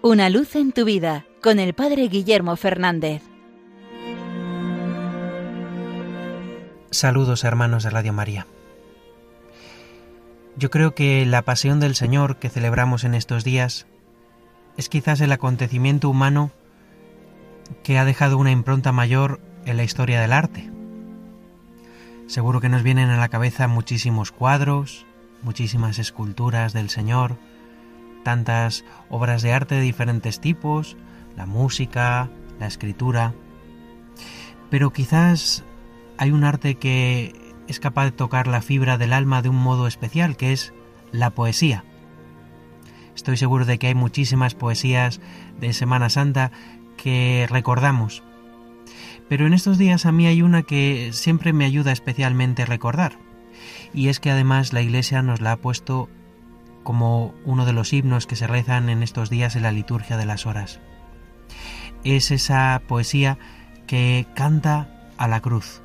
Una luz en tu vida con el Padre Guillermo Fernández. Saludos hermanos de Radio María. Yo creo que la pasión del Señor que celebramos en estos días es quizás el acontecimiento humano que ha dejado una impronta mayor en la historia del arte. Seguro que nos vienen a la cabeza muchísimos cuadros, muchísimas esculturas del Señor, tantas obras de arte de diferentes tipos, la música, la escritura. Pero quizás hay un arte que es capaz de tocar la fibra del alma de un modo especial, que es la poesía. Estoy seguro de que hay muchísimas poesías de Semana Santa que recordamos. Pero en estos días a mí hay una que siempre me ayuda especialmente a recordar. Y es que además la Iglesia nos la ha puesto como uno de los himnos que se rezan en estos días en la liturgia de las horas. Es esa poesía que canta a la cruz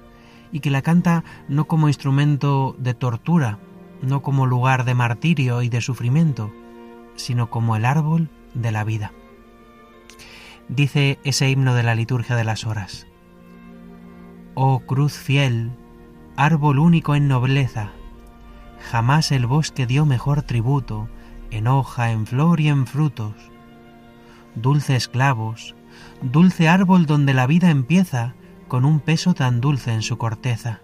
y que la canta no como instrumento de tortura, no como lugar de martirio y de sufrimiento, sino como el árbol de la vida. Dice ese himno de la liturgia de las horas. Oh cruz fiel, árbol único en nobleza, Jamás el bosque dio mejor tributo, en hoja, en flor y en frutos. Dulces clavos, dulce árbol donde la vida empieza, con un peso tan dulce en su corteza.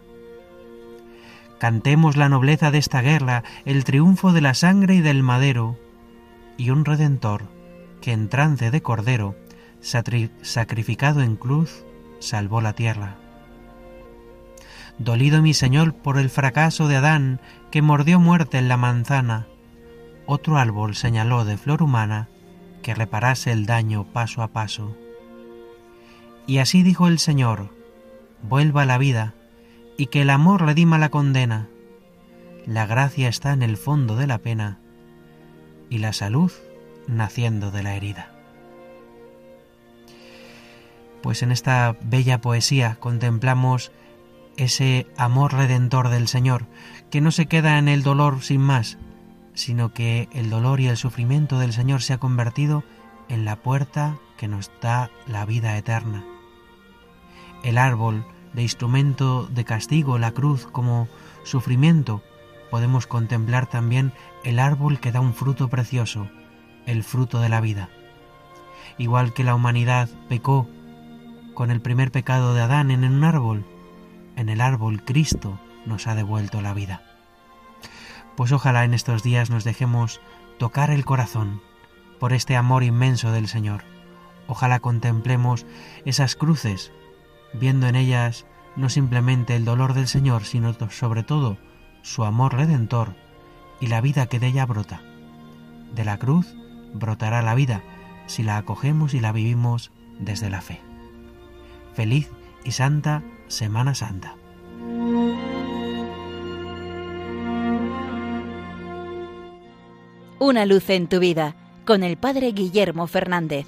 Cantemos la nobleza de esta guerra, el triunfo de la sangre y del madero, y un redentor, que en trance de cordero, sacrificado en cruz, salvó la tierra. Dolido mi Señor por el fracaso de Adán, que mordió muerte en la manzana, otro árbol señaló de flor humana que reparase el daño paso a paso. Y así dijo el Señor, vuelva la vida, y que el amor redima la condena. La gracia está en el fondo de la pena, y la salud naciendo de la herida. Pues en esta bella poesía contemplamos ese amor redentor del Señor, que no se queda en el dolor sin más, sino que el dolor y el sufrimiento del Señor se ha convertido en la puerta que nos da la vida eterna. El árbol de instrumento de castigo, la cruz como sufrimiento, podemos contemplar también el árbol que da un fruto precioso, el fruto de la vida. Igual que la humanidad pecó con el primer pecado de Adán en un árbol, en el árbol Cristo nos ha devuelto la vida. Pues ojalá en estos días nos dejemos tocar el corazón por este amor inmenso del Señor. Ojalá contemplemos esas cruces, viendo en ellas no simplemente el dolor del Señor, sino sobre todo su amor redentor y la vida que de ella brota. De la cruz brotará la vida si la acogemos y la vivimos desde la fe. Feliz y santa Semana Santa. Una luz en tu vida con el Padre Guillermo Fernández.